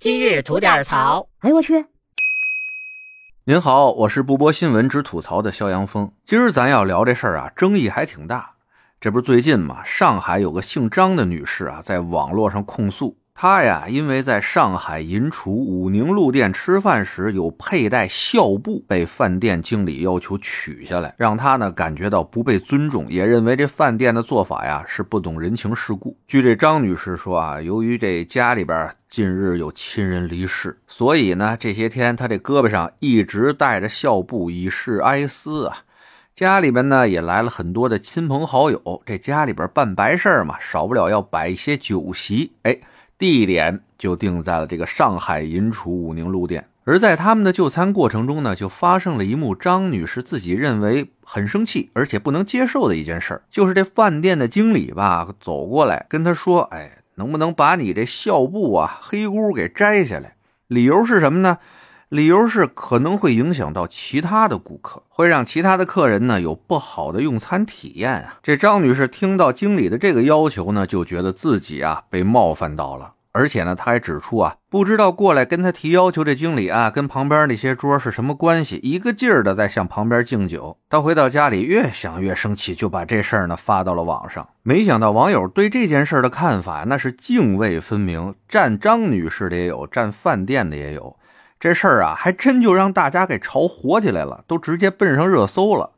今日吐点槽。哎呦我去！您好，我是不播新闻只吐槽的肖阳峰。今儿咱要聊这事儿啊，争议还挺大。这不是最近嘛，上海有个姓张的女士啊，在网络上控诉。他呀，因为在上海银厨武宁路店吃饭时有佩戴孝布，被饭店经理要求取下来，让他呢感觉到不被尊重，也认为这饭店的做法呀是不懂人情世故。据这张女士说啊，由于这家里边近日有亲人离世，所以呢这些天她这胳膊上一直带着孝布以示哀思啊。家里边呢也来了很多的亲朋好友，这家里边办白事嘛，少不了要摆一些酒席，哎。地点就定在了这个上海银厨武宁路店，而在他们的就餐过程中呢，就发生了一幕张女士自己认为很生气而且不能接受的一件事就是这饭店的经理吧走过来跟她说：“哎，能不能把你这校布啊黑箍给摘下来？理由是什么呢？理由是可能会影响到其他的顾客，会让其他的客人呢有不好的用餐体验啊。”这张女士听到经理的这个要求呢，就觉得自己啊被冒犯到了。而且呢，他还指出啊，不知道过来跟他提要求这经理啊，跟旁边那些桌是什么关系，一个劲儿的在向旁边敬酒。他回到家里，越想越生气，就把这事儿呢发到了网上。没想到网友对这件事的看法那是泾渭分明，站张女士的也有，站饭店的也有。这事儿啊，还真就让大家给炒火起来了，都直接奔上热搜了。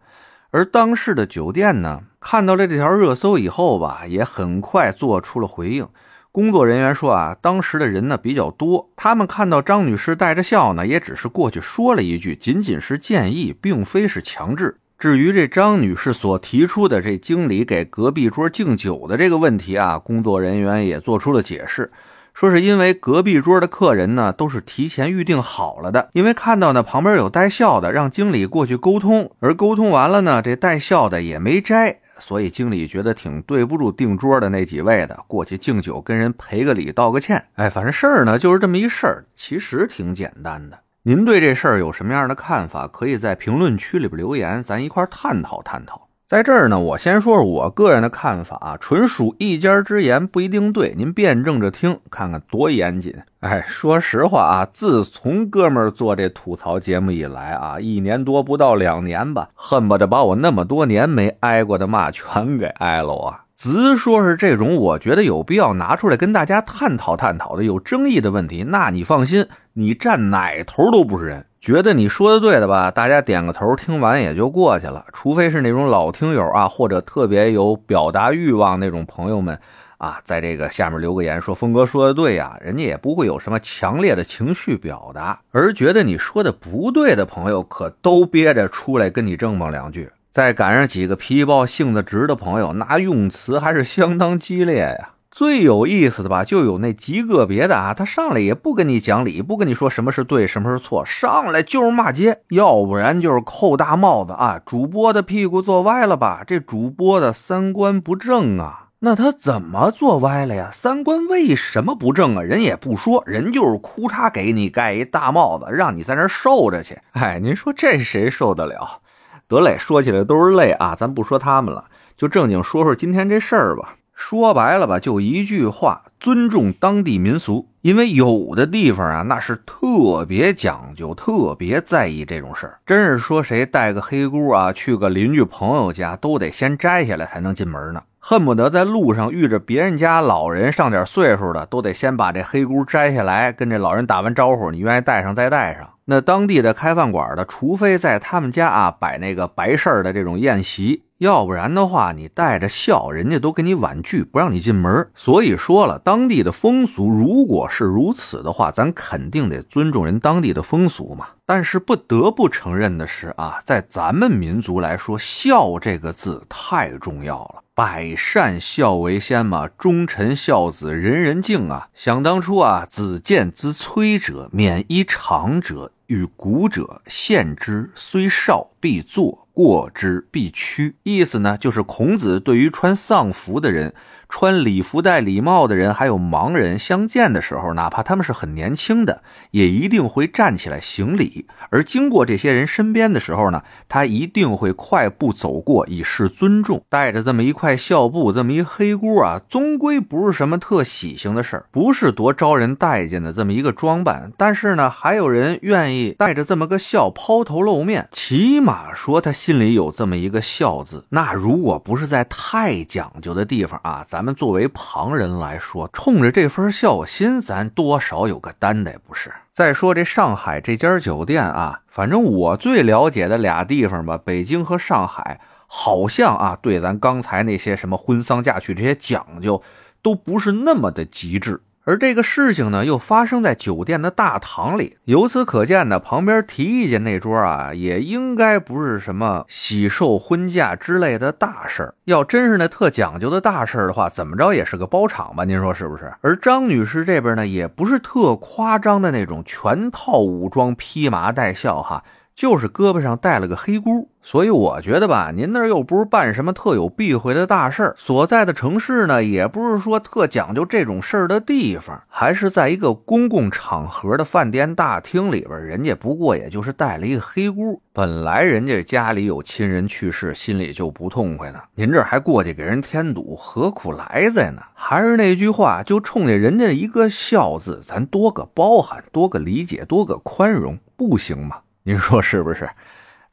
而当事的酒店呢，看到了这条热搜以后吧，也很快做出了回应。工作人员说啊，当时的人呢比较多，他们看到张女士带着笑呢，也只是过去说了一句，仅仅是建议，并非是强制。至于这张女士所提出的这经理给隔壁桌敬酒的这个问题啊，工作人员也做出了解释。说是因为隔壁桌的客人呢都是提前预定好了的，因为看到呢旁边有带笑的，让经理过去沟通，而沟通完了呢这带笑的也没摘，所以经理觉得挺对不住订桌的那几位的，过去敬酒跟人赔个礼道个歉。哎，反正事儿呢就是这么一事儿，其实挺简单的。您对这事儿有什么样的看法？可以在评论区里边留言，咱一块探讨探讨。在这儿呢，我先说说我个人的看法啊，纯属一家之言，不一定对，您辩证着听，看看多严谨。哎，说实话啊，自从哥们儿做这吐槽节目以来啊，一年多不到两年吧，恨不得把我那么多年没挨过的骂全给挨了啊。直说是这种，我觉得有必要拿出来跟大家探讨探讨的有争议的问题，那你放心，你站哪头都不是人。觉得你说的对的吧？大家点个头，听完也就过去了。除非是那种老听友啊，或者特别有表达欲望那种朋友们啊，在这个下面留个言说峰哥说的对呀，人家也不会有什么强烈的情绪表达。而觉得你说的不对的朋友，可都憋着出来跟你正蒙两句。再赶上几个脾暴性子直的朋友，那用词还是相当激烈呀。最有意思的吧，就有那极个别的啊，他上来也不跟你讲理，不跟你说什么是对，什么是错，上来就是骂街，要不然就是扣大帽子啊，主播的屁股坐歪了吧？这主播的三观不正啊？那他怎么坐歪了呀？三观为什么不正啊？人也不说，人就是哭嚓给你盖一大帽子，让你在那受着去。哎，您说这谁受得了？得嘞，说起来都是泪啊，咱不说他们了，就正经说说今天这事儿吧。说白了吧，就一句话：尊重当地民俗。因为有的地方啊，那是特别讲究、特别在意这种事儿。真是说谁带个黑箍啊，去个邻居朋友家，都得先摘下来才能进门呢。恨不得在路上遇着别人家老人上点岁数的，都得先把这黑箍摘下来，跟这老人打完招呼，你愿意戴上再戴上。那当地的开饭馆的，除非在他们家啊摆那个白事儿的这种宴席。要不然的话，你带着笑，人家都给你婉拒，不让你进门。所以说了，当地的风俗如果是如此的话，咱肯定得尊重人当地的风俗嘛。但是不得不承认的是啊，在咱们民族来说，孝这个字太重要了，百善孝为先嘛，忠臣孝子，人人敬啊。想当初啊，子建之崔者，免衣长者，与古者献之，虽少必作。过之必屈，意思呢就是孔子对于穿丧服的人，穿礼服戴礼帽的人，还有盲人相见的时候，哪怕他们是很年轻的，也一定会站起来行礼。而经过这些人身边的时候呢，他一定会快步走过，以示尊重。带着这么一块孝布，这么一黑箍啊，终归不是什么特喜庆的事儿，不是多招人待见的这么一个装扮。但是呢，还有人愿意带着这么个孝抛头露面，起码说他心里有这么一个孝字。那如果不是在太讲究的地方啊，咱咱们作为旁人来说，冲着这份孝心，咱多少有个担待，不是？再说这上海这家酒店啊，反正我最了解的俩地方吧，北京和上海，好像啊，对咱刚才那些什么婚丧嫁娶这些讲究，都不是那么的极致。而这个事情呢，又发生在酒店的大堂里。由此可见呢，旁边提意见那桌啊，也应该不是什么喜寿婚嫁之类的大事儿。要真是那特讲究的大事儿的话，怎么着也是个包场吧？您说是不是？而张女士这边呢，也不是特夸张的那种全套武装、披麻戴孝哈。就是胳膊上带了个黑箍，所以我觉得吧，您那儿又不是办什么特有避讳的大事儿，所在的城市呢，也不是说特讲究这种事儿的地方，还是在一个公共场合的饭店大厅里边，人家不过也就是带了一个黑箍，本来人家家里有亲人去世，心里就不痛快呢，您这还过去给人添堵，何苦来哉呢？还是那句话，就冲着人家一个孝字，咱多个包涵，多个理解，多个宽容，不行吗？您说是不是？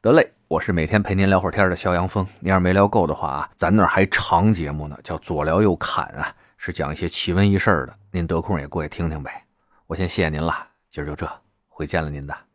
得嘞，我是每天陪您聊会儿天的肖阳峰。您要是没聊够的话啊，咱那儿还长节目呢，叫左聊右侃啊，是讲一些奇闻异事的。您得空也过去听听呗。我先谢谢您了，今儿就这，回见了您的。